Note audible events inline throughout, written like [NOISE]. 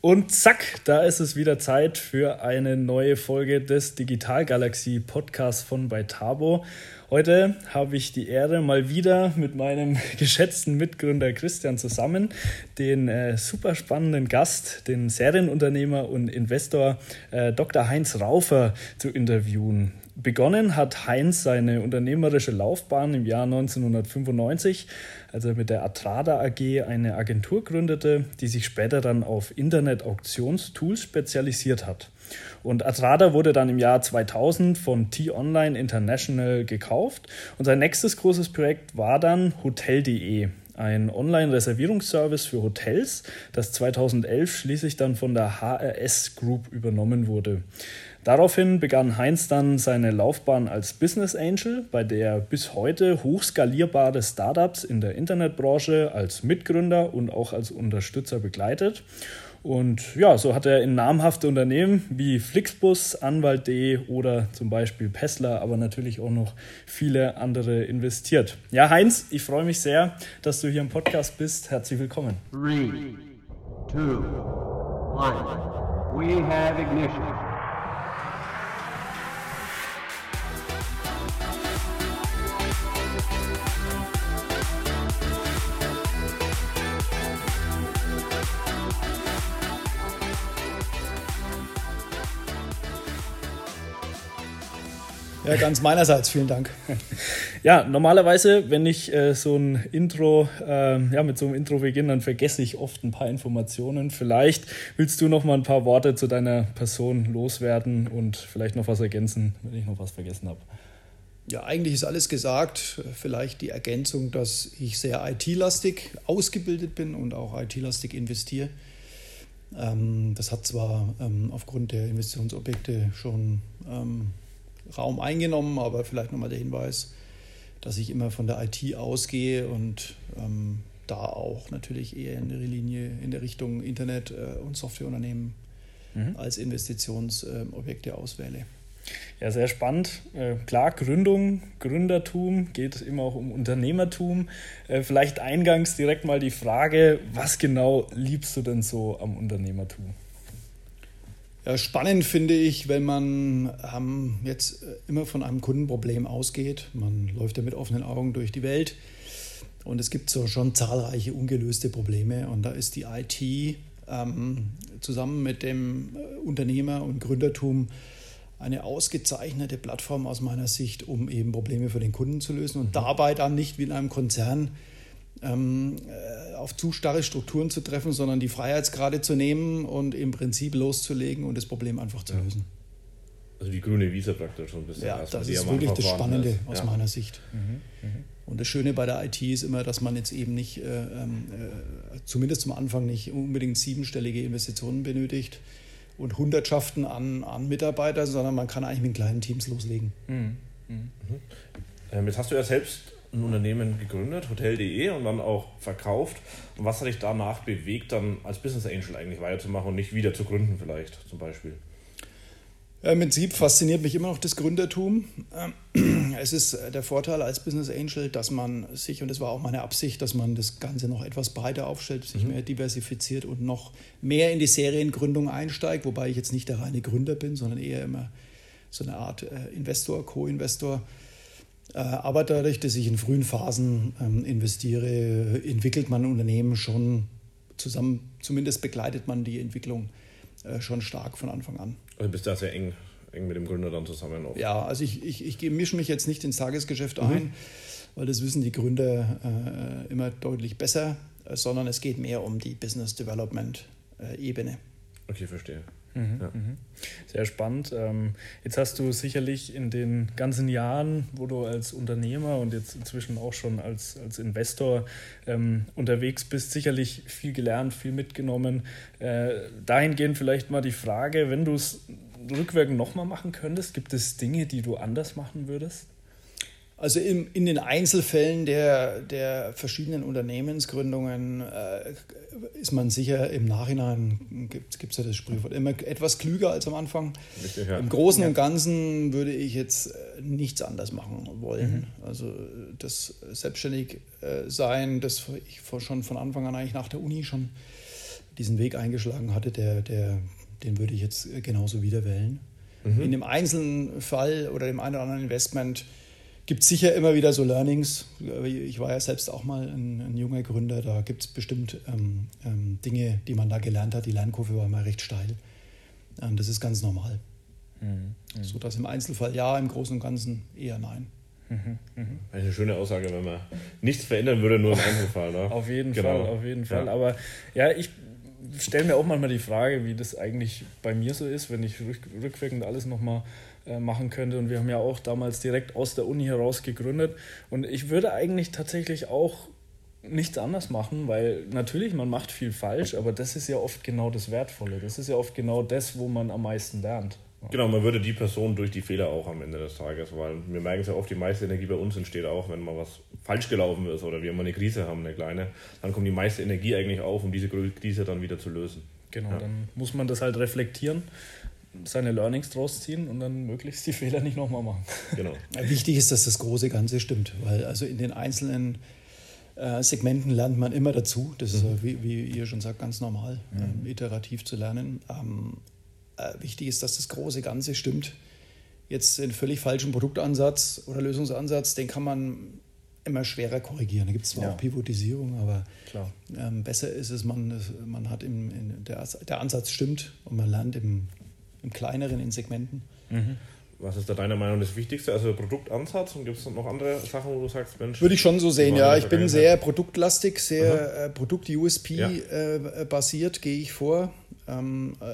Und zack, da ist es wieder Zeit für eine neue Folge des Digital Galaxie Podcasts von Beitabo. Heute habe ich die Ehre, mal wieder mit meinem [LAUGHS] geschätzten Mitgründer Christian zusammen den äh, super spannenden Gast, den Serienunternehmer und Investor äh, Dr. Heinz Raufer zu interviewen. Begonnen hat Heinz seine unternehmerische Laufbahn im Jahr 1995, als er mit der Atrada AG eine Agentur gründete, die sich später dann auf Internet-Auktionstools spezialisiert hat. Und Atrada wurde dann im Jahr 2000 von T-Online International gekauft und sein nächstes großes Projekt war dann Hotel.de, ein Online-Reservierungsservice für Hotels, das 2011 schließlich dann von der HRS Group übernommen wurde. Daraufhin begann Heinz dann seine Laufbahn als Business Angel, bei der bis heute hochskalierbare Startups in der Internetbranche als Mitgründer und auch als Unterstützer begleitet. Und ja, so hat er in namhafte Unternehmen wie Flixbus, Anwalt.de oder zum Beispiel Pessler, aber natürlich auch noch viele andere investiert. Ja, Heinz, ich freue mich sehr, dass du hier im Podcast bist. Herzlich willkommen. Three, two, one. We have ignition. Ja, ganz meinerseits, vielen Dank. Ja, normalerweise, wenn ich äh, so ein Intro, äh, ja, mit so einem Intro beginne, dann vergesse ich oft ein paar Informationen. Vielleicht willst du noch mal ein paar Worte zu deiner Person loswerden und vielleicht noch was ergänzen, wenn ich noch was vergessen habe. Ja, eigentlich ist alles gesagt. Vielleicht die Ergänzung, dass ich sehr IT-lastig ausgebildet bin und auch IT-lastig investiere. Ähm, das hat zwar ähm, aufgrund der Investitionsobjekte schon ähm, Raum eingenommen, aber vielleicht nochmal der Hinweis, dass ich immer von der IT ausgehe und ähm, da auch natürlich eher in der Linie in der Richtung Internet- äh, und Softwareunternehmen mhm. als Investitionsobjekte auswähle. Ja, sehr spannend. Äh, klar, Gründung, Gründertum, geht immer auch um Unternehmertum. Äh, vielleicht eingangs direkt mal die Frage, was genau liebst du denn so am Unternehmertum? Ja, spannend finde ich, wenn man ähm, jetzt äh, immer von einem Kundenproblem ausgeht. Man läuft ja mit offenen Augen durch die Welt und es gibt so schon zahlreiche ungelöste Probleme. Und da ist die IT ähm, zusammen mit dem äh, Unternehmer und Gründertum eine ausgezeichnete Plattform aus meiner Sicht, um eben Probleme für den Kunden zu lösen und mhm. dabei dann nicht wie in einem Konzern äh, auf zu starre Strukturen zu treffen, sondern die Freiheitsgrade zu nehmen und im Prinzip loszulegen und das Problem einfach zu lösen. Also die grüne Wiese praktisch schon ein bisschen. Ja, das ist wirklich das Spannende ist. aus ja. meiner Sicht. Mhm, mh. Und das Schöne bei der IT ist immer, dass man jetzt eben nicht, äh, ähm, äh, zumindest zum Anfang nicht unbedingt siebenstellige Investitionen benötigt und Hundertschaften an, an Mitarbeitern, sondern man kann eigentlich mit kleinen Teams loslegen. Mhm. Mhm. Ähm, jetzt hast du ja selbst ein Unternehmen gegründet, Hotel.de, und dann auch verkauft. Und was hat dich danach bewegt, dann als Business Angel eigentlich weiterzumachen und nicht wieder zu gründen vielleicht zum Beispiel? Im Prinzip fasziniert mich immer noch das Gründertum. [CLEARS THROAT] Es ist der Vorteil als Business Angel, dass man sich, und das war auch meine Absicht, dass man das Ganze noch etwas breiter aufstellt, sich mhm. mehr diversifiziert und noch mehr in die Seriengründung einsteigt, wobei ich jetzt nicht der reine Gründer bin, sondern eher immer so eine Art äh, Investor, Co-Investor. Äh, aber dadurch, dass ich in frühen Phasen ähm, investiere, entwickelt man Unternehmen schon zusammen, zumindest begleitet man die Entwicklung äh, schon stark von Anfang an. Also bist du da sehr eng, eng mit dem Gründer dann zusammen? Auch. Ja, also ich, ich, ich mische mich jetzt nicht ins Tagesgeschäft mhm. ein, weil das wissen die Gründer äh, immer deutlich besser, sondern es geht mehr um die Business Development Ebene. Okay, verstehe. Mhm, ja. Mhm. Sehr spannend. Ähm, jetzt hast du sicherlich in den ganzen Jahren, wo du als Unternehmer und jetzt inzwischen auch schon als, als Investor ähm, unterwegs bist, sicherlich viel gelernt, viel mitgenommen. Äh, dahingehend vielleicht mal die Frage, wenn du es rückwirkend nochmal machen könntest, gibt es Dinge, die du anders machen würdest? Also in, in den Einzelfällen der, der verschiedenen Unternehmensgründungen äh, ist man sicher im Nachhinein, gibt es ja das Sprichwort, immer etwas klüger als am Anfang. Richtig, ja. Im Großen ja. und Ganzen würde ich jetzt äh, nichts anders machen wollen. Mhm. Also das selbstständig äh, sein, das ich schon von Anfang an eigentlich nach der Uni schon diesen Weg eingeschlagen hatte, der, der, den würde ich jetzt genauso wieder wählen. Mhm. In dem einzelnen Fall oder dem einen oder anderen Investment gibt es sicher immer wieder so Learnings. Ich war ja selbst auch mal ein, ein junger Gründer, da gibt es bestimmt ähm, ähm, Dinge, die man da gelernt hat. Die Lernkurve war mal recht steil. Und das ist ganz normal. Mhm. Mhm. So dass im Einzelfall ja, im Großen und Ganzen eher nein. Mhm. Mhm. Eine schöne Aussage, wenn man nichts verändern würde, nur im Einzelfall. [LAUGHS] Ne? auf jeden genau. Fall, auf jeden Fall. Ja. Aber ja, ich stelle mir auch manchmal die Frage, wie das eigentlich bei mir so ist, wenn ich rückwirkend alles nochmal machen könnte. Und wir haben ja auch damals direkt aus der Uni heraus gegründet. Und ich würde eigentlich tatsächlich auch nichts anders machen, weil natürlich man macht viel falsch, aber das ist ja oft genau das Wertvolle. Das ist ja oft genau das, wo man am meisten lernt. Genau, man würde die Person durch die Fehler auch am Ende des Tages, weil wir merken es ja oft, die meiste Energie bei uns entsteht auch, wenn mal was falsch gelaufen ist oder wir mal eine Krise haben, eine kleine, dann kommt die meiste Energie eigentlich auf, um diese Krise dann wieder zu lösen. Genau, ja. dann muss man das halt reflektieren, seine Learnings draus ziehen und dann möglichst die [LAUGHS] Fehler nicht nochmal machen. Genau. Wichtig ist, dass das große Ganze stimmt, weil also in den einzelnen äh, Segmenten lernt man immer dazu. Das ist, mhm. wie, wie, ihr schon sagt, ganz normal, mhm. ähm, iterativ zu lernen. Ähm, äh, wichtig ist, dass das große Ganze stimmt. Jetzt den völlig falschen Produktansatz oder Lösungsansatz, den kann man immer schwerer korrigieren. Da gibt es zwar ja. auch Pivotisierung, aber ähm, besser ist es, man, man hat im, in, der, der Ansatz stimmt und man lernt im, im kleineren, in Segmenten. Mhm. Was ist da deiner Meinung das Wichtigste? Also Produktansatz und gibt es noch andere Sachen, wo du sagst, Mensch? Würde ich schon so sehen, ja. Ich bin sehr produktlastig, sehr äh, Produkt-USP ja. äh, gehe ich vor. Ähm, äh,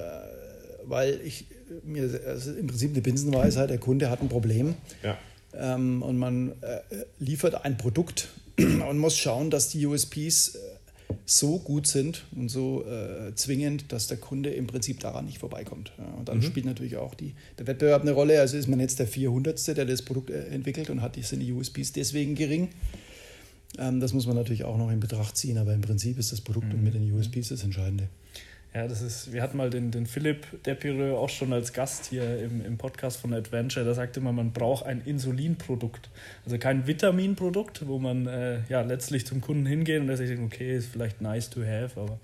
weil ich mir also im Prinzip eine Binsenweisheit, der Kunde hat ein Problem ja. ähm, und man äh, liefert ein Produkt [CLEARS THROAT] und muss schauen, dass die USPs äh, so gut sind und so äh, zwingend, dass der Kunde im Prinzip daran nicht vorbeikommt. Ja, und dann mhm. spielt natürlich auch die, der Wettbewerb eine Rolle. Also ist man jetzt der 400. der das Produkt äh, entwickelt und hat die, sind die USPs deswegen gering. Ähm, das muss man natürlich auch noch in Betracht ziehen, aber im Prinzip ist das Produkt mhm. und mit den USPs das Entscheidende. Ja, das ist, wir hatten mal den, den Philipp Depireux auch schon als Gast hier im, im Podcast von Adventure. Der sagte immer, man braucht ein Insulinprodukt. Also kein Vitaminprodukt, wo man äh, ja letztlich zum Kunden hingeht und der sich denkt, okay, ist vielleicht nice to have, aber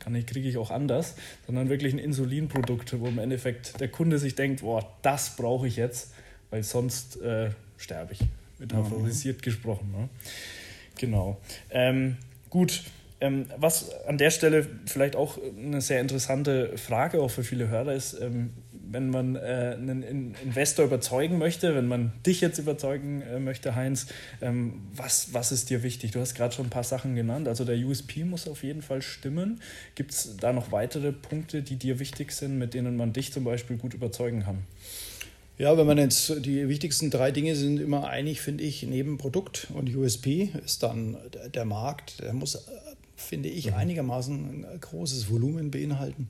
kann ich, kriege ich auch anders. Sondern wirklich ein Insulinprodukt, wo im Endeffekt der Kunde sich denkt, boah, das brauche ich jetzt, weil sonst äh, sterbe ich. Metaphorisiert mhm. gesprochen. Ne? Genau. Ähm, gut. Ähm, was an der Stelle vielleicht auch eine sehr interessante Frage auch für viele Hörer ist, ähm, wenn man äh, einen Investor überzeugen möchte, wenn man dich jetzt überzeugen äh, möchte, Heinz, ähm, was, was ist dir wichtig? Du hast gerade schon ein paar Sachen genannt. Also der USP muss auf jeden Fall stimmen. Gibt es da noch weitere Punkte, die dir wichtig sind, mit denen man dich zum Beispiel gut überzeugen kann? Ja, wenn man jetzt die wichtigsten drei Dinge sind immer einig, finde ich, neben Produkt und USP ist dann der Markt, der muss finde ich, mhm. einigermaßen ein großes Volumen beinhalten.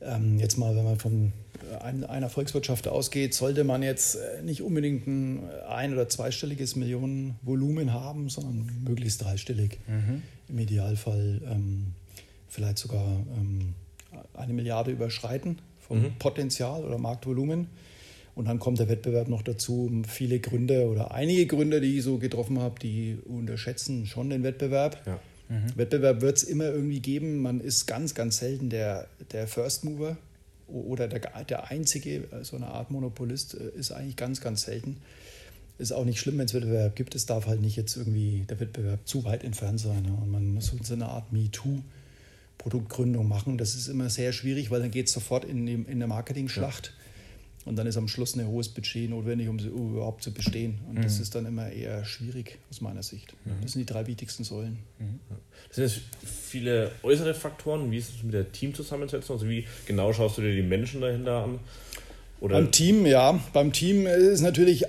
Ähm, jetzt mal, wenn man von einer Volkswirtschaft ausgeht, sollte man jetzt äh, nicht unbedingt ein ein- oder zweistelliges Millionenvolumen haben, sondern möglichst dreistellig. Mhm. Im Idealfall ähm, vielleicht sogar ähm, eine Milliarde überschreiten vom mhm. Potenzial oder Marktvolumen. Und dann kommt der Wettbewerb noch dazu. Viele Gründer oder einige Gründer, die ich so getroffen habe, die unterschätzen schon den Wettbewerb. Ja. Mhm. Wettbewerb wird es immer irgendwie geben. Man ist ganz, ganz selten der, der First Mover oder der, der einzige, so eine Art Monopolist äh, ist eigentlich ganz, ganz selten. Ist auch nicht schlimm, wenn es Wettbewerb gibt. Es darf halt nicht jetzt irgendwie der Wettbewerb zu weit entfernt sein. Und man muss so eine Art MeToo-Produktgründung machen. Das ist immer sehr schwierig, weil dann geht es sofort in, die, in eine Marketing-Schlacht. Ja. Und dann ist am Schluss ein hohes Budget notwendig, um, überhaupt zu bestehen. Und mhm. das ist dann immer eher schwierig aus meiner Sicht. Mhm. Das sind die drei wichtigsten Säulen. Mhm. Das sind jetzt viele äußere Faktoren. Wie ist es mit der Teamzusammensetzung? Also wie genau schaust du dir die Menschen dahinter an? Oder beim Team, ja. Beim Team ist natürlich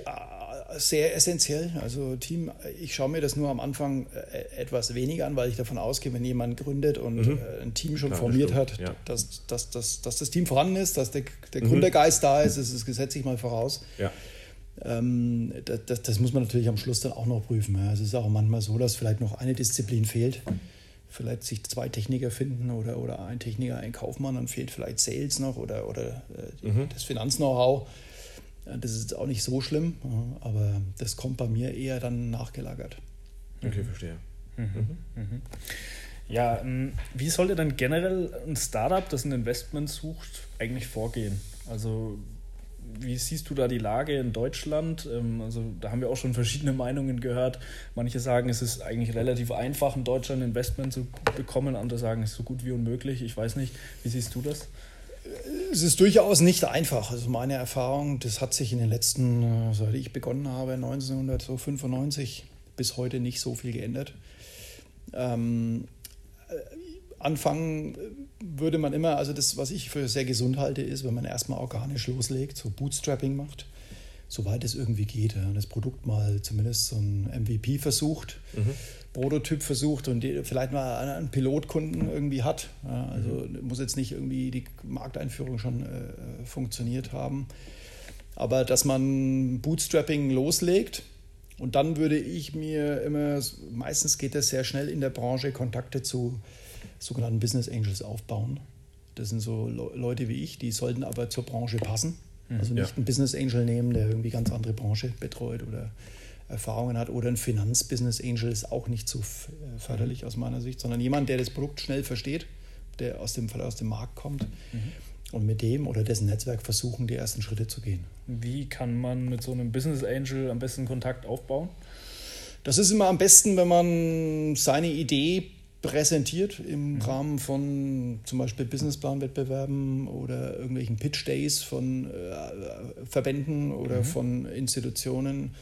sehr essentiell. Also Team, ich schaue mir das nur am Anfang äh, etwas weniger an, weil ich davon ausgehe, wenn jemand gründet und mhm. Äh, ein Team schon Klar, formiert hat, ja. dass, dass, dass, dass das Team vorhanden ist, dass der, der mhm. Gründergeist da ist, das ist gesetzlich mal voraus. Ja. Ähm, das, das, muss man natürlich am Schluss dann auch noch prüfen. Es ist auch manchmal so, dass vielleicht noch eine Disziplin fehlt. Vielleicht sich zwei Techniker finden oder, oder ein Techniker, ein Kaufmann, dann fehlt vielleicht Sales noch oder, oder äh, mhm. das Finanz-Know-how. Das ist auch nicht so schlimm, aber das kommt bei mir eher dann nachgelagert. Okay, verstehe. Mhm. Mhm. Ja, ähm, wie sollte dann generell ein Startup, das ein Investment sucht, eigentlich vorgehen? Also wie siehst du da die Lage in Deutschland? Ähm, also da haben wir auch schon verschiedene Meinungen gehört. Manche sagen, es ist eigentlich relativ einfach, in Deutschland ein Investment zu bekommen. Andere sagen, es ist so gut wie unmöglich. Ich weiß nicht. Wie siehst du das? Es ist durchaus nicht einfach. Also meine Erfahrung, das hat sich in den letzten, äh, seit ich begonnen habe, 1995 bis heute nicht so viel geändert. Ähm, äh, anfangen würde man immer, also das, was ich für sehr gesund halte, ist, wenn man erstmal organisch loslegt, so Bootstrapping macht, soweit es irgendwie geht. Das Produkt mal zumindest so ein MVP versucht, mhm. Prototyp versucht und die, vielleicht mal einen Pilotkunden irgendwie hat. Ja, also mhm. muss jetzt nicht irgendwie die Markteinführung schon äh, funktioniert haben. Aber dass man Bootstrapping loslegt, und dann würde ich mir immer, meistens geht das sehr schnell in der Branche, Kontakte zu sogenannten Business Angels aufbauen. Das sind so Leute wie ich, die sollten aber zur Branche passen. Mhm. Also nicht ja. einen Business Angel nehmen, der irgendwie ganz andere Branche betreut oder Erfahrungen hat. Oder ein Finanz-Business Angel ist auch nicht so äh, förderlich mhm. aus meiner Sicht, sondern jemand, der das Produkt schnell versteht, der aus dem Fall aus dem Markt kommt. Mhm. Und mit dem oder dessen Netzwerk versuchen, die ersten Schritte zu gehen. Wie kann man mit so einem Business Angel am besten Kontakt aufbauen? Das ist immer am besten, wenn man seine Idee präsentiert im mhm. Rahmen von zum Beispiel Businessplan-Wettbewerben oder irgendwelchen Pitch Days von äh, Verbänden oder mhm. von Institutionen.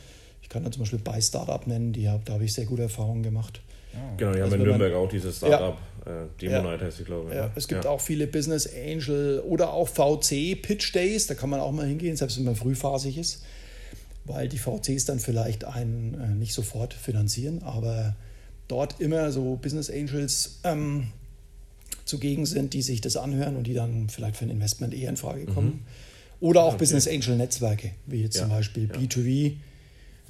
Ich kann da zum Beispiel bei Startup nennen, die hab, da habe ich sehr gute Erfahrungen gemacht. Ja. Genau, die also haben in Nürnberg auch dieses Startup, ja, äh, Demonite ja, heißt sie, glaube ich. Ja, es gibt auch viele Business Angel oder auch VC Pitch Days, da kann man auch mal hingehen, selbst wenn man frühphasig ist, weil die VCs dann vielleicht einen äh, nicht sofort finanzieren, aber dort immer so Business Angels ähm, zugegen sind, die sich das anhören und die dann vielleicht für ein Investment eher in Frage kommen. Mhm. Oder auch okay. Business Angel Netzwerke, wie jetzt ja. zum Beispiel ja. B2B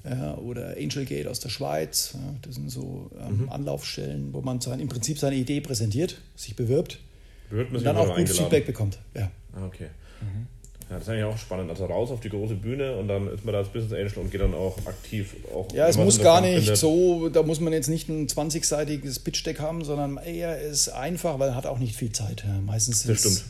äh, oder Angelgate aus der Schweiz. Ja, das sind so ähm, mhm. Anlaufstellen, wo man sein, im Prinzip seine Idee präsentiert, sich bewirbt und dann auch gut Feedback bekommt. Ja. Ah, okay. Mhm. Ja, das ist eigentlich auch spannend. Also raus auf die große Bühne und dann ist man da als Business Angel und geht dann auch aktiv. Auch ja, es muss gar nicht findet. so, da muss man jetzt nicht ein 20-seitiges Pitch-Deck haben, sondern eher ist einfach, weil er hat auch nicht viel Zeit. Ja, meistens das stimmt.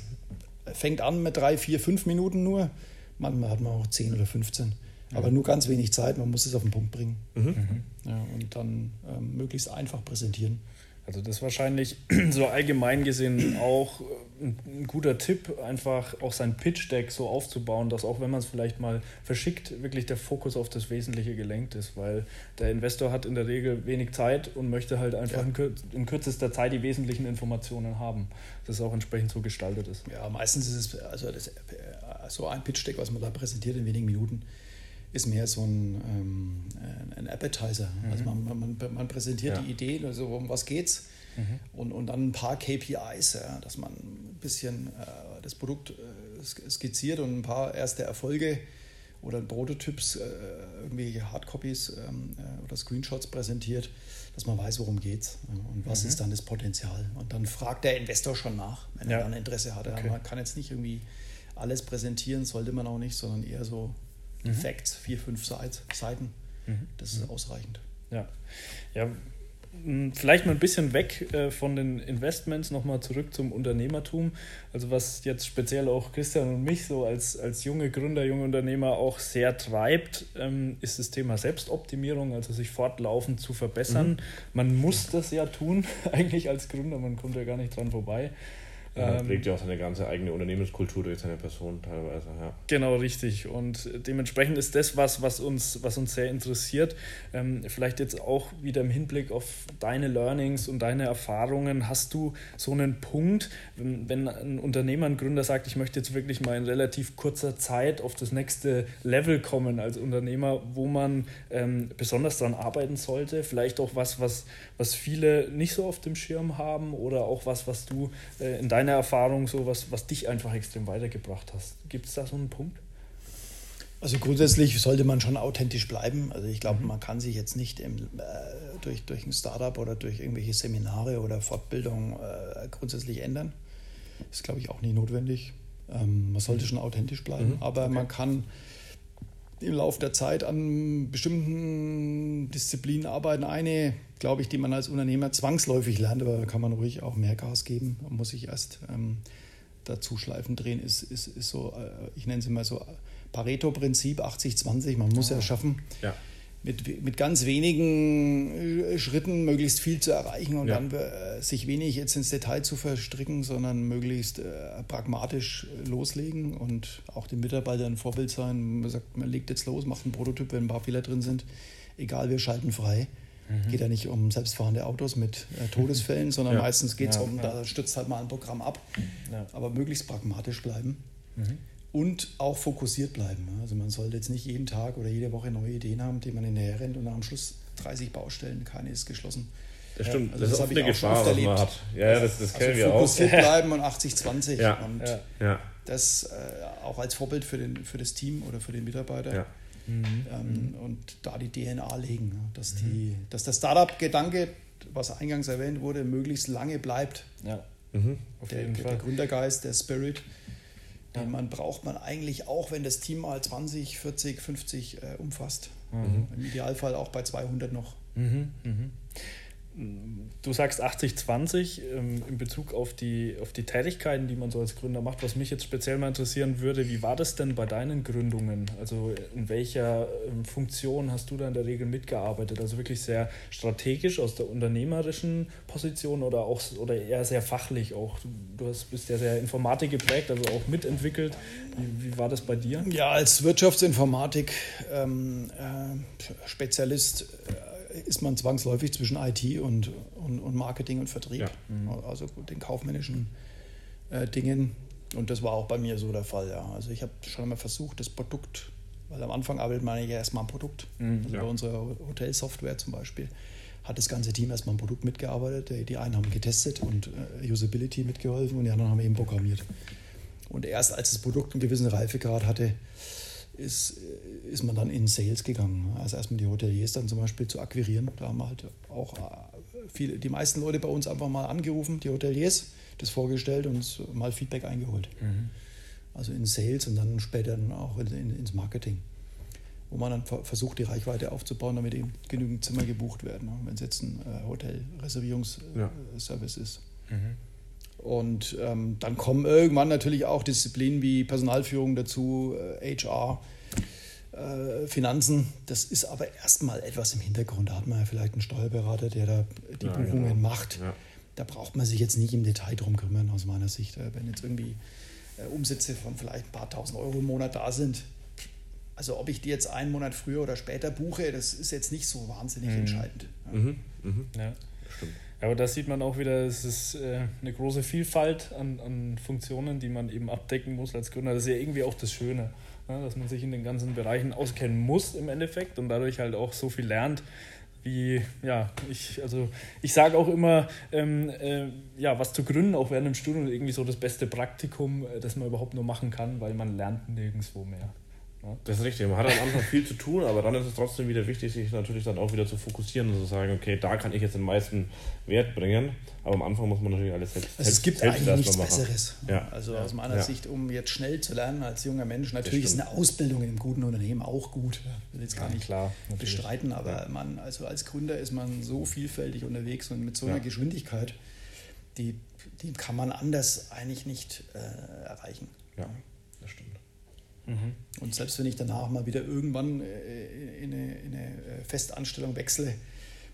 fängt an mit drei, vier, fünf Minuten nur. Manchmal hat man auch 10 oder 15. Aber nur ganz wenig Zeit, man muss es auf den Punkt bringen. Mhm. Ja, und dann ähm, möglichst einfach präsentieren. Also das ist wahrscheinlich [CLEARS THROAT] so allgemein gesehen auch äh, ein, guter Tipp, einfach auch sein Pitch-Deck so aufzubauen, dass auch wenn man es vielleicht mal verschickt, wirklich der Fokus auf das Wesentliche gelenkt ist, weil der Investor hat in der Regel wenig Zeit und möchte halt einfach ja. in, kür in, kürzester Zeit die wesentlichen Informationen haben, dass es auch entsprechend so gestaltet ist. Ja, meistens ist es also das, äh, so ein Pitch-Deck, was man da präsentiert in wenigen Minuten, ist mehr so ein, ähm, ein Appetizer. Mhm. Also man, man, man präsentiert ja. die Idee, also um was geht's mhm. und, und dann ein paar KPIs, ja, dass man ein bisschen äh, das Produkt äh, skizziert und ein paar erste Erfolge oder Prototyps, äh, irgendwie Hardcopies ähm, äh, oder Screenshots präsentiert, dass man weiß, worum geht's und was mhm. ist dann das Potenzial. Und dann fragt der Investor schon nach, wenn ja. er dann Interesse hat. Okay. Man kann jetzt nicht irgendwie alles präsentieren, sollte man auch nicht, sondern eher so mhm. Facts, vier, fünf Seiten. Mhm. Das ist mhm. ausreichend. Ja. ja, vielleicht mal ein bisschen weg äh, von den Investments, nochmal zurück zum Unternehmertum. Also was jetzt speziell auch Christian und mich so als, als junge Gründer, junge Unternehmer auch sehr treibt, ähm, ist das Thema Selbstoptimierung, also sich fortlaufend zu verbessern. Mhm. Man muss das ja tun, [LAUGHS] eigentlich als Gründer, man kommt ja gar nicht dran vorbei. Ja, ähm, prägt ja auch seine ganze eigene Unternehmenskultur durch seine Person teilweise. Ja. Genau, richtig. Und dementsprechend ist das was, was uns, was uns sehr interessiert. Ähm, vielleicht jetzt auch wieder im Hinblick auf deine Learnings und deine Erfahrungen. Hast du so einen Punkt, wenn, wenn ein Unternehmer, ein Gründer sagt, ich möchte jetzt wirklich mal in relativ kurzer Zeit auf das nächste Level kommen als Unternehmer, wo man ähm, besonders daran arbeiten sollte? Vielleicht auch was, was, was viele nicht so auf dem Schirm haben oder auch was, was du äh, in deinem deine Erfahrung, so was, was dich einfach extrem weitergebracht hast? Gibt es da so einen Punkt? Also grundsätzlich sollte man schon authentisch bleiben. Also ich glaube, mhm. man kann sich jetzt nicht im, äh, durch, durch ein Startup oder durch irgendwelche Seminare oder Fortbildung äh, grundsätzlich ändern. Ist, glaube ich, auch nicht notwendig. Ähm, man sollte mhm. schon authentisch bleiben, mhm. aber okay. man kann im Laufe der Zeit an bestimmten Disziplinen arbeiten. Eine, glaube ich, die man als Unternehmer zwangsläufig lernt, aber da kann man ruhig auch mehr Gas geben. Man muss sich erst ähm, dazu Schleifen drehen, ist, ist, ist so, äh, ich nenne es immer so Pareto-Prinzip 80-20. Man muss ah. ja schaffen. Ja mit, mit ganz wenigen äh, Schritten möglichst viel zu erreichen und ja. dann äh, sich wenig jetzt ins Detail zu verstricken, sondern möglichst äh, pragmatisch loslegen und auch den Mitarbeitern ein Vorbild sein. Man sagt, man legt jetzt los, macht einen Prototyp, wenn ein paar Fehler drin sind. Egal, wir schalten frei. Mhm. Geht ja nicht um selbstfahrende Autos mit äh, Todesfällen, [LAUGHS] sondern ja. meistens geht es ja, um, da stützt halt mal ein Programm ab. Aber möglichst pragmatisch bleiben. Mhm und auch fokussiert bleiben. Also man sollte jetzt nicht jeden Tag oder jede Woche neue Ideen haben, die man hinterher rennt und am Schluss 30 Baustellen, keine ist geschlossen. Das stimmt, also das, das ist auch eine Gefahr, was man hat. Ja, das, das kennen also wir auch. Fokussiert [LAUGHS] bleiben und 80-20. Ja. Und ja. das äh, auch als Vorbild für, den, für das Team oder für den Mitarbeiter. Ja. Mhm. Ähm, und da die DNA legen, dass, mhm. die, dass der Startup-Gedanke, was eingangs erwähnt wurde, möglichst lange bleibt. Ja. Mhm. Auf der, jeden Fall. der Gründergeist, der Spirit den man braucht man eigentlich auch, wenn das Team mal 20, 40, 50 äh, umfasst. Mhm. Im Idealfall auch bei 200 noch. Mhm. Mhm. Du sagst 80-20 ähm, in Bezug auf die, auf die Tätigkeiten, die man so als Gründer macht. Was mich jetzt speziell mal interessieren würde, wie war das denn bei deinen Gründungen? Also in welcher ähm, Funktion hast du da in der Regel mitgearbeitet? Also wirklich sehr strategisch aus der unternehmerischen Position oder auch oder eher sehr fachlich auch? Du hast, bist ja sehr Informatik geprägt, also auch mitentwickelt. Wie, wie war das bei dir? Ja, als Wirtschaftsinformatik ähm, äh, Spezialist äh, ist man zwangsläufig zwischen IT und, und, und Marketing und Vertrieb, ja. mhm. also den kaufmännischen äh, Dingen. Und das war auch bei mir so der Fall. Ja. Also ich habe schon mal versucht, das Produkt, weil am Anfang arbeitet man ja erstmal am Produkt. Mhm, also ja. bei unserer Hotelsoftware zum Beispiel hat das ganze Team erstmal am Produkt mitgearbeitet. Die einen haben getestet und äh, Usability mitgeholfen und die anderen haben eben programmiert. Und erst als das Produkt einen gewissen Reifegrad hatte, ist, ist man dann in Sales gegangen. Also erstmal die Hoteliers dann zum Beispiel zu akquirieren. Da haben wir halt auch äh, viele, die meisten Leute bei uns einfach mal angerufen, die Hoteliers, das vorgestellt und mal Feedback eingeholt. Mhm. Also in Sales und dann später dann auch in, in, ins Marketing. Wo man dann versucht, die Reichweite aufzubauen, damit eben genügend Zimmer gebucht werden, ne? wenn es jetzt ein äh, Hotel-Reservierungsservice ja. ist. Mhm. Und ähm, dann kommen irgendwann natürlich auch Disziplinen wie Personalführung dazu, äh, HR, äh, Finanzen. Das ist aber erstmal etwas im Hintergrund. Da hat man ja vielleicht einen Steuerberater, der da die ja, Buchungen genau. macht. Ja. Da braucht man sich jetzt nicht im Detail drum kümmern, aus meiner Sicht. Äh, wenn jetzt irgendwie äh, Umsätze von vielleicht ein paar tausend Euro im Monat da sind, also ob ich die jetzt einen Monat früher oder später buche, das ist jetzt nicht so wahnsinnig mhm. entscheidend. Ja. Mhm. Mhm. Ja, stimmt. Aber da sieht man auch wieder, es ist äh, eine große Vielfalt an, an Funktionen, die man eben abdecken muss als Gründer. Das ist ja irgendwie auch das Schöne, ne? dass man sich in den ganzen Bereichen auskennen muss im Endeffekt und dadurch halt auch so viel lernt, wie, ja, ich, also ich sage auch immer, ähm, äh, ja, was zu gründen, auch während dem Studium, irgendwie so das beste Praktikum, äh, das man überhaupt nur machen kann, weil man lernt nirgendwo mehr. Das ist richtig. Man hat am Anfang viel zu tun, aber dann ist es trotzdem wieder wichtig, sich natürlich dann auch wieder zu fokussieren und zu sagen, okay, da kann ich jetzt den meisten Wert bringen. Aber am Anfang muss man natürlich alles selbst also Es gibt selbst eigentlich nichts Besseres. Ja. Also aus meiner ja. Sicht, um jetzt schnell zu lernen als junger Mensch, natürlich ist eine Ausbildung in einem guten Unternehmen auch gut. Ich will jetzt gar nicht klar, bestreiten, aber man, also als Gründer ist man so vielfältig unterwegs und mit so einer Geschwindigkeit, die, die kann man anders eigentlich nicht äh, erreichen. Ja, das stimmt. Mhm. Und selbst wenn ich danach mal wieder irgendwann äh, in eine, in eine äh, Festanstellung wechsle,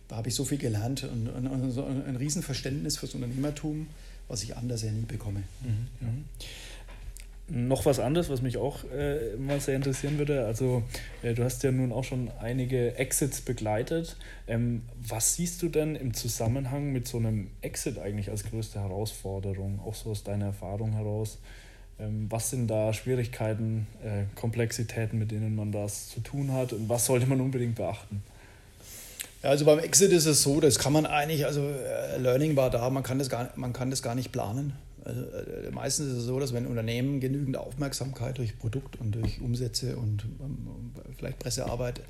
da habe ich so viel gelernt und, und, und so ein Riesenverständnis fürs Unternehmertum, was ich anders ja nie bekomme. Mhm. Ja. Noch was anderes, was mich auch äh, mal sehr interessieren würde. Also, äh, du hast ja nun auch schon einige Exits begleitet. Ähm, was siehst du denn im Zusammenhang mit so einem Exit eigentlich als größte Herausforderung, auch so aus deiner Erfahrung heraus? Ähm, was sind da Schwierigkeiten, äh, Komplexitäten, mit denen man das zu tun hat und was sollte man unbedingt beachten? Ja, also beim Exit ist es so, das kann man eigentlich, also äh, Learning war da, man kann das gar, man kann das gar nicht planen. Also, äh, meistens ist es so, dass wenn ein Unternehmen genügend Aufmerksamkeit durch Produkt und durch Umsätze und ähm, vielleicht Pressearbeit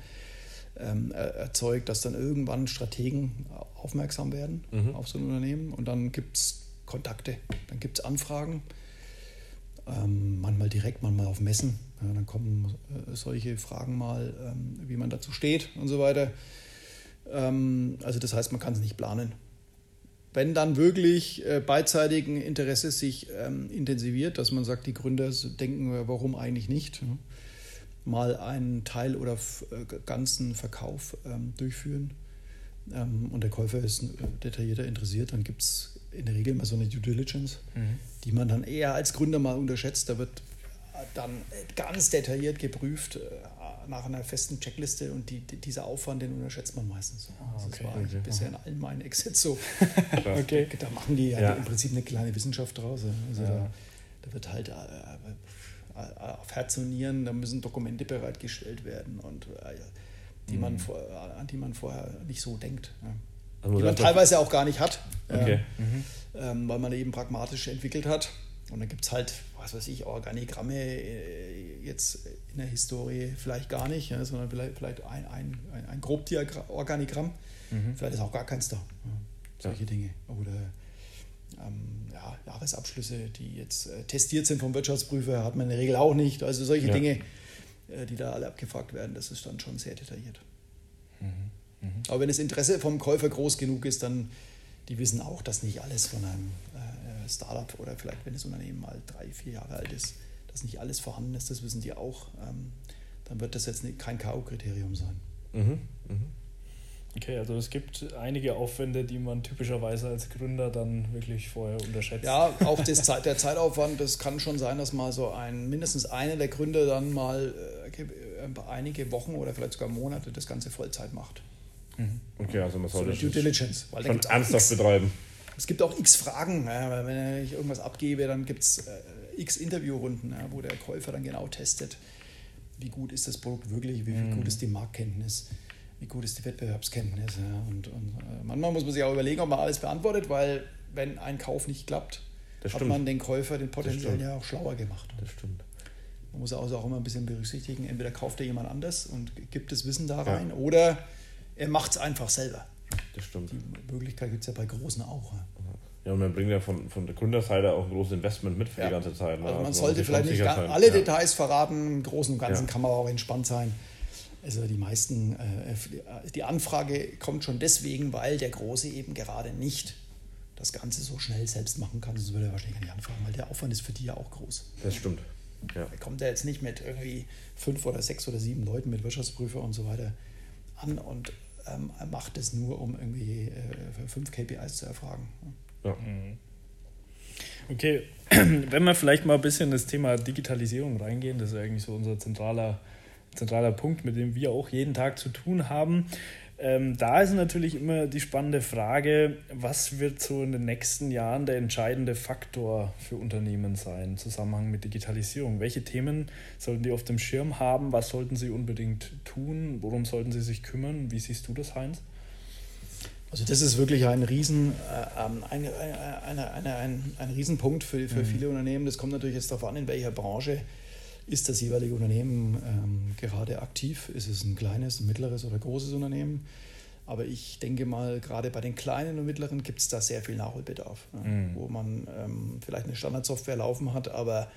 ähm, erzeugt, dass dann irgendwann Strategen aufmerksam werden mhm. auf so ein Unternehmen und dann gibt es Kontakte, dann gibt es Anfragen ähm, manchmal mal direkt, manchmal auf Messen. Ja, dann kommen äh, solche Fragen mal, ähm, wie man dazu steht und so weiter. Ähm, also das heißt, man kann es nicht planen. Wenn dann wirklich äh, beidseitigen Interesse sich ähm, intensiviert, dass man sagt, die Gründer denken, warum eigentlich nicht, ja, mal einen Teil oder äh, ganzen Verkauf ähm, durchführen ähm, und der Käufer ist äh, detaillierter interessiert, dann gibt es in der Regel mal so eine Due Diligence, mhm. die man dann eher als Gründer mal unterschätzt. Da wird dann ganz detailliert geprüft äh, nach einer festen Checkliste und die, die, dieser Aufwand, den unterschätzt man meistens. Ah, okay, das war okay. bisher in allen meinen Exits so. [LAUGHS] okay. Da machen die ja, ja, im Prinzip eine kleine Wissenschaft draus. Also ja. da, da, wird halt äh, auf Herz und Nieren, da müssen Dokumente bereitgestellt werden und äh, die mhm. man vor, an die man vorher nicht so denkt. Ja. Also die man teilweise auch gar nicht hat, okay. mhm. ähm, weil man eben pragmatisch entwickelt hat. Und dann gibt es halt, was weiß ich, Organigramme äh, jetzt in der Historie vielleicht gar nicht, ja, sondern vielleicht, vielleicht ein, ein, ein, ein Grobdiagramm. Mhm. Vielleicht ist auch gar keins da. Ja, solche ja. Dinge. Oder ähm, ja, Jahresabschlüsse, die jetzt äh, testiert sind vom Wirtschaftsprüfer, hat man in der Regel auch nicht. Also solche. Dinge, äh, die da alle abgefragt werden, das ist dann schon sehr detailliert. Mhm. Mhm. Aber wenn das Interesse vom Käufer groß genug ist, dann die wissen auch, dass nicht alles von einem äh, Startup oder vielleicht, wenn das Unternehmen mal drei, vier Jahre alt ist, dass nicht alles vorhanden ist, das wissen die auch. Ähm, dann wird das jetzt kein K.O.-Kriterium sein. Mhm. Mhm. Okay, also es gibt einige Aufwände, die man typischerweise als Gründer dann wirklich vorher unterschätzt. Ja, auch das Zeit, der Zeitaufwand, das kann schon sein, dass mal so ein, mindestens einer der Gründer dann mal äh, einige Wochen oder vielleicht sogar Monate das Ganze Vollzeit macht. Mhm. Okay, also man sollte so Due Diligence, weil schon ernsthaft betreiben. Es gibt auch x Fragen, ja, wenn ich irgendwas abgebe, dann gibt es äh, x Interviewrunden, ja, wo der Käufer dann genau testet, wie gut ist das Produkt wirklich, wie, wie mhm. gut ist die Marktkenntnis wie gut ist die Wettbewerbskenntnis. Ja? Und, und äh, manchmal muss man sich auch überlegen, ob man alles beantwortet, weil wenn ein Kauf nicht klappt, hat man den Käufer, den potenziellen ja auch schlauer gemacht. Das stimmt. Man muss also auch immer ein bisschen berücksichtigen, entweder kauft er jemand anders und gibt das Wissen da rein ja. oder er macht es einfach selber. Das stimmt. Die Möglichkeit gibt es ja bei Großen auch. Ja. Ja, und man bringt ja von, von der Gründerseite auch ein großes Investment mit für ja. die ganze Zeit. Ne? Also man also sollte vielleicht nicht alle ja. Details verraten, im Großen und Ganzen kann man auch entspannt sein. Also die meisten, äh, die Anfrage kommt schon deswegen, weil der Große eben gerade nicht das Ganze so schnell selbst machen kann. Das würde er wahrscheinlich gar nicht anfragen, weil der Aufwand ist für die ja auch groß. Das stimmt. Ja. Da kommt er jetzt nicht mit irgendwie fünf oder sechs oder sieben Leuten mit Wirtschaftsprüfer und so weiter an und ähm, macht es nur, um irgendwie äh, fünf KPIs zu erfragen. Ja. Mhm. Okay, [CLEARS THROAT] wenn wir vielleicht mal ein bisschen in das Thema Digitalisierung reingehen, das ist eigentlich so unser zentraler zentraler Punkt, mit dem wir auch jeden Tag zu tun haben. Ähm, da ist natürlich immer die spannende Frage, was wird so in den nächsten Jahren der entscheidende Faktor für Unternehmen sein im Zusammenhang mit Digitalisierung? Welche Themen sollten die auf dem Schirm haben? Was sollten sie unbedingt tun? Worum sollten sie sich kümmern? Wie siehst du das, Heinz? Also das ist wirklich ein, Riesen, äh, ähm, ein, ein, ein, ein, ein Riesenpunkt für, für mhm. viele Unternehmen. Das kommt natürlich jetzt darauf an, in welcher Branche ist das jeweilige Unternehmen ähm, gerade aktiv? Ist es ein kleines, ein mittleres oder großes Unternehmen? Aber ich denke mal, gerade bei den kleinen und mittleren gibt es da sehr viel Nachholbedarf, mhm. wo man ähm, vielleicht eine Standardsoftware laufen hat, aber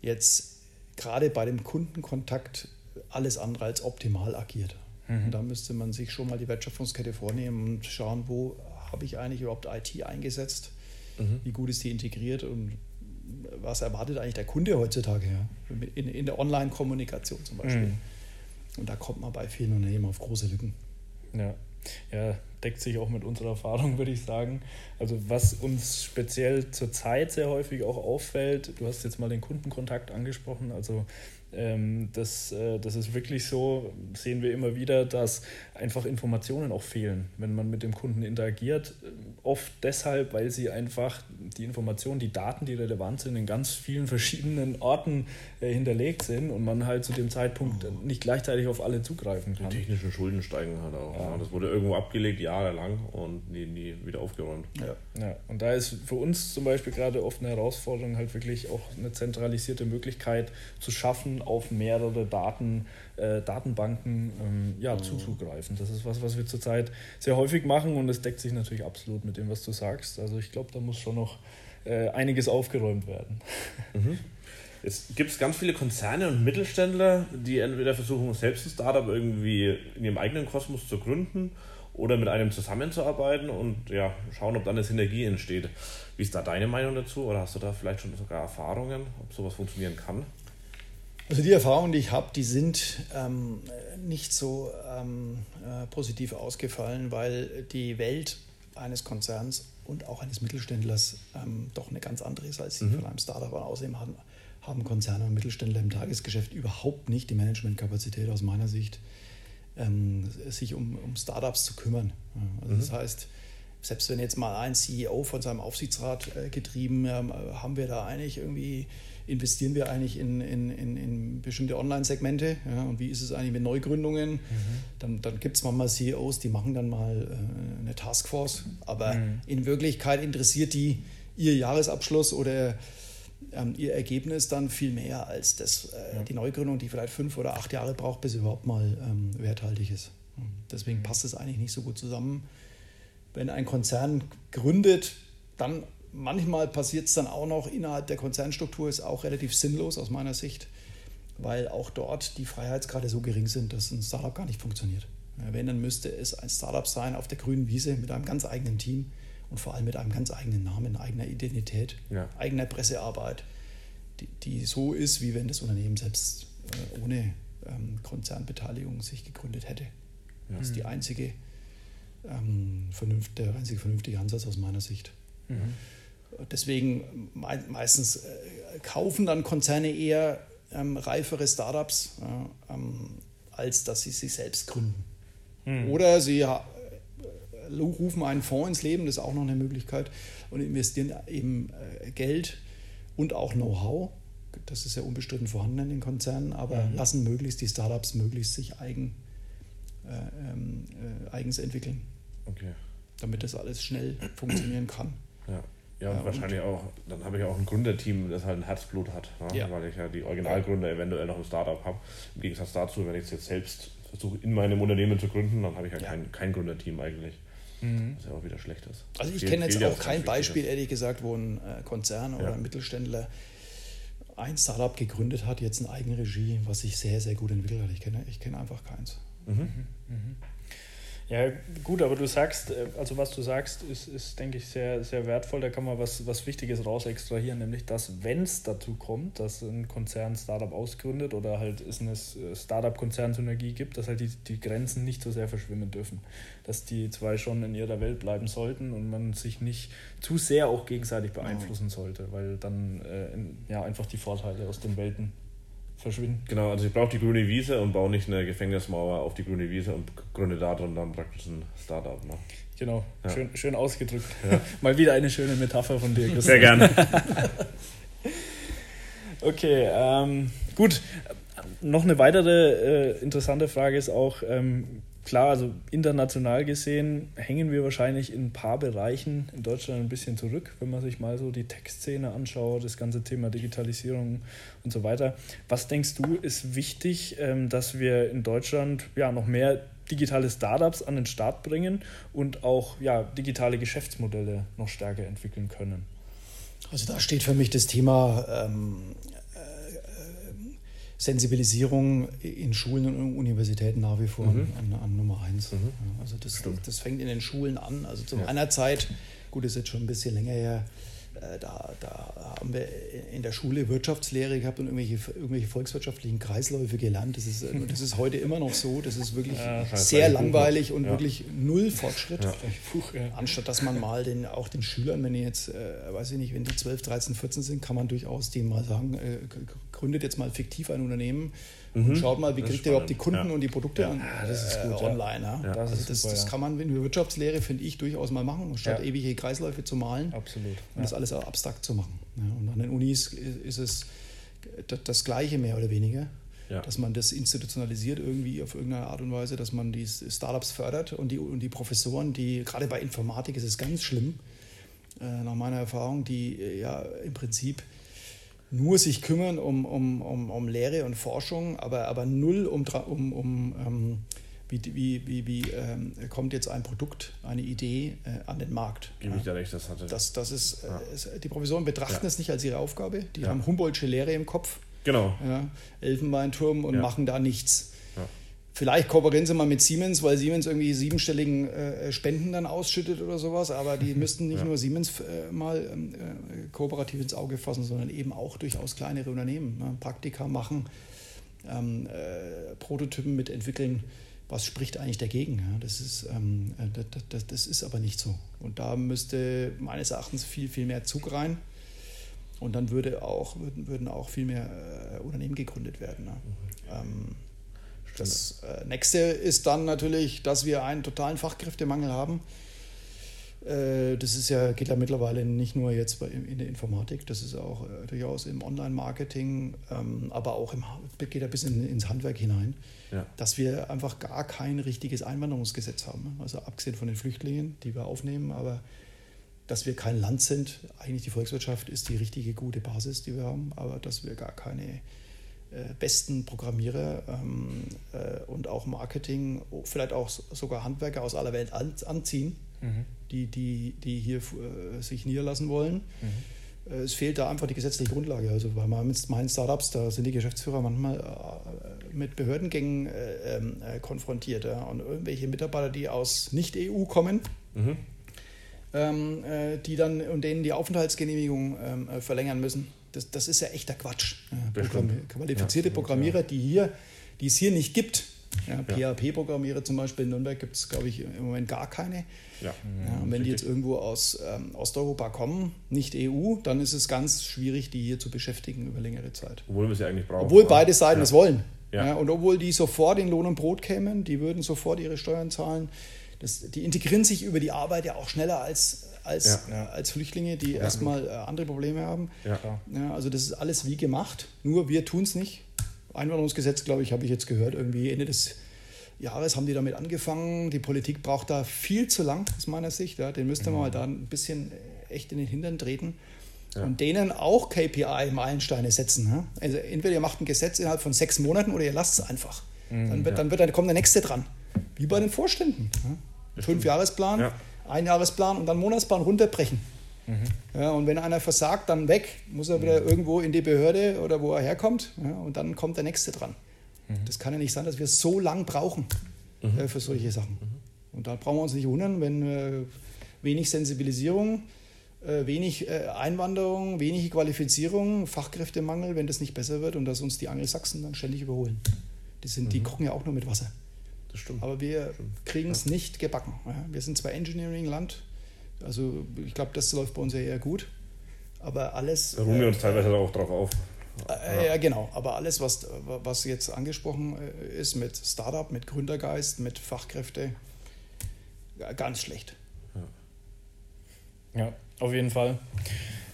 jetzt gerade bei dem Kundenkontakt alles andere als optimal agiert. Mhm. Und da müsste man sich schon mal die Wertschöpfungskette vornehmen und schauen, wo habe ich eigentlich überhaupt IT eingesetzt, mhm. wie gut ist die integriert und was erwartet eigentlich der Kunde heutzutage ja? in, in der Online-Kommunikation zum Beispiel. Mhm. Und da kommt man bei vielen Unternehmen auf große Lücken. Ja. ja, deckt sich auch mit unserer Erfahrung, würde ich sagen. Also was uns speziell zurzeit sehr häufig auch auffällt, du hast jetzt mal den Kundenkontakt angesprochen, also ähm, das, äh, das ist wirklich so, sehen wir immer wieder, dass einfach Informationen auch fehlen, wenn man mit dem Kunden interagiert. Oft deshalb, weil sie einfach die Informationen, die Daten, die relevant sind, in ganz vielen verschiedenen Orten äh, hinterlegt sind und man halt zu dem Zeitpunkt mhm. nicht gleichzeitig auf alle zugreifen kann. Die technischen Schulden steigen halt auch. Ja. Das wurde irgendwo abgelegt, jahrelang und nie, nie wieder aufgeräumt. Ja. ja. Und da ist für uns zum Beispiel gerade oft eine Herausforderung, halt wirklich auch eine zentralisierte Möglichkeit zu schaffen, auf mehrere Daten, äh, Datenbanken ähm, ja, mhm. zuzugreifen. Das ist was, was wir zurzeit sehr häufig machen und es deckt sich natürlich absolut mit dem, was du sagst. Also ich glaube, da muss schon noch äh, einiges aufgeräumt werden. Mhm. Es gibt ganz viele Konzerne und Mittelständler, die entweder versuchen, selbst ein Startup irgendwie in ihrem eigenen Kosmos zu gründen oder mit einem zusammenzuarbeiten und ja, schauen, ob dann eine Synergie entsteht. Wie ist da deine Meinung dazu oder hast du da vielleicht schon sogar Erfahrungen, ob sowas funktionieren kann? Also die Erfahrungen, die ich habe, die sind ähm, nicht so ähm, äh, positiv ausgefallen, weil die Welt eines Konzerns und auch eines Mittelständlers ähm, doch eine ganz andere ist als die mhm. von einem Startup. Und außerdem haben, haben Konzerne und Mittelständler im Tagesgeschäft überhaupt nicht die Managementkapazität aus meiner Sicht, ähm, sich um, um Startups zu kümmern. Also mhm. Das heißt, selbst wenn jetzt mal ein CEO von seinem Aufsichtsrat äh, getrieben, ähm, haben wir da eigentlich irgendwie, investieren wir eigentlich in, in, in, in bestimmte Online-Segmente ja, und wie ist es eigentlich mit Neugründungen? Mhm. Dann, dann gibt es manchmal CEOs, die machen dann mal äh, eine Taskforce, aber mhm. in Wirklichkeit interessiert die ihr Jahresabschluss oder ähm, ihr Ergebnis dann viel mehr als das, äh, ja. die Neugründung, die vielleicht fünf oder acht Jahre braucht, bis sie überhaupt mal ähm, werthaltig ist. Deswegen mhm. passt es eigentlich nicht so gut zusammen. Wenn ein Konzern gründet, dann manchmal passiert es dann auch noch innerhalb der Konzernstruktur, ist auch relativ sinnlos aus meiner Sicht, weil auch dort die Freiheitsgrade so gering sind, dass ein Startup gar nicht funktioniert. Wenn, dann müsste es ein Startup sein auf der grünen Wiese mit einem ganz eigenen Team und vor allem mit einem ganz eigenen Namen, eigener Identität, ja. eigener Pressearbeit, die, die, so ist, wie wenn das Unternehmen selbst äh, ohne ähm, Konzernbeteiligung sich gegründet hätte. Ja. Das ist die einzige, ähm, vernünft, der einzige vernünftige Ansatz aus meiner Sicht. Mhm. Deswegen me meistens äh, kaufen dann Konzerne eher ähm, reifere Startups, äh, ähm, als dass sie sich selbst gründen. Mhm. Oder sie rufen einen Fonds ins Leben, das ist auch noch eine Möglichkeit, und investieren eben äh, Geld und auch Know-how. Das ist ja unbestritten vorhanden in den Konzernen, aber mhm. lassen möglichst die Startups möglichst sich eigen, äh, ähm, äh, eigens entwickeln. Okay. Damit das alles schnell funktionieren kann. Ja. Ja, und ja, wahrscheinlich auch, dann habe ich auch ein Gründerteam, das halt ein Herzblut hat, ne? ja. weil ich ja die Originalgründer eventuell noch im Startup habe. Im Gegensatz dazu, wenn ich es jetzt selbst versuche, in meinem Unternehmen zu gründen, dann habe ich ja, ja. Kein, kein Gründerteam eigentlich. Mhm. Was ja auch wieder schlecht ist. Also ich kenne jetzt auch kein Beispiel, ist. ehrlich gesagt, wo ein äh, Konzern oder ein Mittelständler ein Startup gegründet hat, jetzt in Eigenregie, was sich sehr, sehr gut entwickelt hat. Ich kenne, ich kenne einfach keins. Mhm. Mhm. Ja, gut, aber du sagst, äh, also was du sagst, ist, ist denke ich, sehr, sehr wertvoll. Da kann man was, was Wichtiges raus extrahieren, nämlich dass, wenn es dazu kommt, dass ein Konzern Startup ausgründet oder halt es eine Startup-Konzernsynergie gibt, dass halt die, die Grenzen nicht so sehr verschwimmen dürfen. Dass die zwei schon in ihrer Welt bleiben sollten und man sich nicht zu sehr auch gegenseitig beeinflussen sollte, weil dann äh, ja, einfach die Vorteile aus den Welten verschwinden. Genau, also ich brauche die grüne Wiese und baue nicht eine Gefängnismauer auf die grüne Wiese und gründe da drin dann praktisch ein Startup. Ne? Genau, ja. schön, schön ausgedrückt. Ja. [LAUGHS] Mal wieder eine schöne Metapher von dir, Christian. Sehr gerne. [LAUGHS] okay, ähm, gut. Noch eine weitere äh, interessante Frage ist auch, ähm, klar, also international gesehen hängen wir wahrscheinlich in ein paar Bereichen in Deutschland ein bisschen zurück, wenn man sich mal so die Textszene anschaut, das ganze Thema Digitalisierung und so weiter. Was denkst du, ist wichtig, ähm, dass wir in Deutschland ja noch mehr digitale Startups an den Start bringen und auch ja, digitale Geschäftsmodelle noch stärker entwickeln können? Also da steht für mich das Thema ähm, Sensibilisierung in Schulen und Universitäten nach wie vor mhm. an, an, Nummer eins. Mhm. Also das, das fängt in den Schulen an. Also zu ja. meiner Zeit, gut, ist jetzt schon ein bisschen länger her, äh, da, da, haben wir in der Schule Wirtschaftslehre gehabt und irgendwelche, irgendwelche volkswirtschaftlichen Kreisläufe gelernt. Das ist, äh, das ist heute immer noch so. Das ist wirklich ja, sehr langweilig und ja. wirklich null Fortschritt. Ja. Anstatt dass man mal den, auch den Schülern, wenn die jetzt, äh, weiß ich nicht, wenn die 12, 13, 14 sind, kann man durchaus denen mal sagen, äh, gründet jetzt mal fiktiv ein Unternehmen mhm. und schaut mal, wie kriegt ihr überhaupt die Kunden und die Produkte an, äh, online. Das, also das, super, das kann man in der Wirtschaftslehre, finde ich, durchaus mal machen, statt ewige Kreisläufe zu malen. Absolut. Und das alles abstrakt zu machen. Und an den Unis ist es das Gleiche mehr oder weniger. Ja. dass man das institutionalisiert irgendwie auf irgendeine Art und Weise, dass man die Startups fördert und die, und die Professoren, die gerade bei Informatik ist es ganz schlimm, äh, nach meiner Erfahrung, die äh, ja im Prinzip nur sich kümmern um, um, um, um Lehre und Forschung, aber, aber null um, um, um ähm, wie, wie, wie, wie ähm, kommt jetzt ein Produkt, eine Idee äh, an den Markt. Gebe ich dir recht, das hatte. Das, das ist, ja. äh, die Professoren betrachten Ja. es nicht als ihre Aufgabe. Die Ja. haben Humboldtsche Lehre im Kopf, Genau. ja, Elfenbeinturm und Ja. machen da nichts. Vielleicht kooperieren sie mal mit Siemens, weil Siemens irgendwie siebenstelligen äh, Spenden dann ausschüttet oder sowas, aber die [LAUGHS] müssten nicht Ja. nur Siemens äh, mal ähm, äh, kooperativ ins Auge fassen, sondern eben auch durchaus kleinere Unternehmen. Ne? Praktika machen, ähm, äh, Prototypen mitentwickeln. Was spricht eigentlich dagegen? Ja? Das, ist, ähm, äh, das, das, das ist aber nicht so. Und da müsste meines Erachtens viel, viel mehr Zug rein. Und dann würde auch, würden, würden auch viel mehr äh, Unternehmen gegründet werden. Ne? Ähm, das äh, nächste ist dann natürlich, dass wir einen totalen Fachkräftemangel haben. Äh, das ist ja, geht ja mittlerweile nicht nur jetzt bei, in der Informatik, das ist auch äh, durchaus im Online-Marketing, ähm, aber auch im, geht ja bis in, ins Handwerk hinein, Ja. dass wir einfach gar kein richtiges Einwanderungsgesetz haben. Also abgesehen von den Flüchtlingen, die wir aufnehmen, aber dass wir kein Land sind, eigentlich die Volkswirtschaft ist die richtige gute Basis, die wir haben, aber dass wir gar keine besten Programmierer ähm, äh, und auch Marketing, vielleicht auch sogar Handwerker aus aller Welt an, anziehen, die, die, die hier äh, sich niederlassen wollen. Äh, Es fehlt da einfach die gesetzliche Grundlage. Also bei meinen Startups, da sind die Geschäftsführer manchmal äh, mit Behördengängen äh, ähm, äh, konfrontiert. Ja? Und irgendwelche Mitarbeiter, die aus Nicht-EU kommen, Mhm. ähm, äh, die dann und denen die Aufenthaltsgenehmigung ähm, äh, verlängern müssen. Das, das ist ja echter Quatsch. Stimmt. qualifizierte Ja, Programmierer, die hier, die es hier nicht gibt. Ja. PHP-Programmierer zum Beispiel in Nürnberg gibt es, glaube ich, im Moment gar keine. Ja. Ja, und wenn die jetzt irgendwo aus ähm, Osteuropa kommen, nicht EU, dann ist es ganz schwierig, die hier zu beschäftigen über längere Zeit. Obwohl wir sie eigentlich brauchen. Obwohl beide Seiten es wollen. Ja. und obwohl die sofort in Lohn und Brot kämen, die würden sofort ihre Steuern zahlen. Das, die integrieren sich über die Arbeit ja auch schneller als, als, Ja. äh, als Flüchtlinge, die erstmal äh, andere Probleme haben. Ja. Ja, also das ist alles wie gemacht, nur wir tun es nicht. Einwanderungsgesetz, glaube ich, habe ich jetzt gehört, irgendwie Ende des Jahres haben die damit angefangen. Die Politik braucht da viel zu lang, aus meiner Sicht. Ja. Den müsste man mal da ein bisschen äh, echt in den Hintern treten. Ja. Und denen auch KPI-Meilensteine setzen. Ja. Also entweder ihr macht ein Gesetz innerhalb von sechs Monaten oder ihr lasst es einfach. dann, wird, dann, wird, dann kommt der nächste dran. Wie bei den Vorständen. Ja. Fünf-Jahresplan, Ja. Einjahresplan und dann Monatsplan runterbrechen. Ja, und wenn einer versagt, dann weg. Muss er wieder irgendwo in die Behörde oder wo er herkommt. Ja, und dann kommt der Nächste dran. Das kann ja nicht sein, dass wir so lang brauchen äh, für solche Sachen. Und da brauchen wir uns nicht wundern, wenn äh, wenig Sensibilisierung, äh, wenig äh, Einwanderung, wenig Qualifizierung, Fachkräftemangel, wenn das nicht besser wird und dass uns die Angelsachsen dann ständig überholen. Die, sind, die kochen ja auch nur mit Wasser. Das stimmt. Aber wir kriegen es nicht gebacken. Ja, wir sind zwar Engineering-Land, also ich glaube, das läuft bei uns ja eher gut, aber alles. Da ruhen wir uns teilweise auch drauf auf. Äh, ja, genau. Aber alles, was, was jetzt angesprochen äh, ist mit Startup, mit Gründergeist, mit Fachkräfte, ja, ganz schlecht. Ja, auf jeden Fall.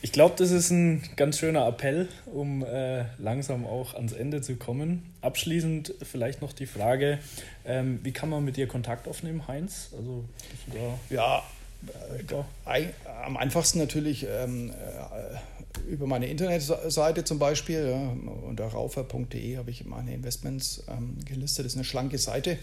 Ich glaube, das ist ein ganz schöner Appell, um äh, langsam auch ans Ende zu kommen. Abschließend vielleicht noch die Frage, ähm, wie kann man mit dir Kontakt aufnehmen, Heinz? Also, Ja? Eig- am einfachsten natürlich ähm, äh, über meine Internetseite zum Beispiel. Ja, unter raufer.de habe ich meine Investments ähm, gelistet. Das ist eine schlanke Seite.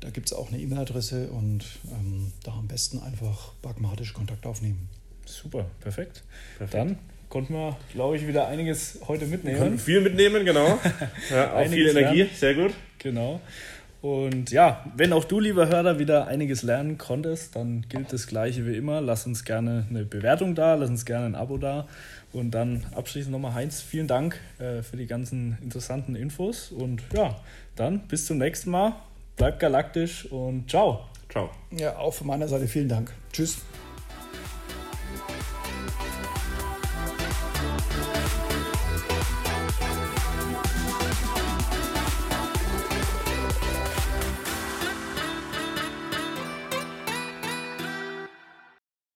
Da gibt es auch eine E-Mail-Adresse und ähm, da am besten einfach pragmatisch Kontakt aufnehmen. Super, perfekt. Perfekt. Dann konnten wir, glaube ich, wieder einiges heute mitnehmen. konnten viel mitnehmen, genau. [LAUGHS] Ja, auch viel Energie, lernen. sehr gut. Genau. Und ja, wenn auch du, lieber Hörer, wieder einiges lernen konntest, dann gilt das Gleiche wie immer. Lass uns gerne eine Bewertung da, lass uns gerne ein Abo da. Und dann abschließend nochmal Heinz, vielen Dank äh, für die ganzen interessanten Infos. Und ja, dann bis zum nächsten Mal. Bleibt galaktisch und ciao. Ciao. Ja, auch von meiner Seite vielen Dank. Tschüss.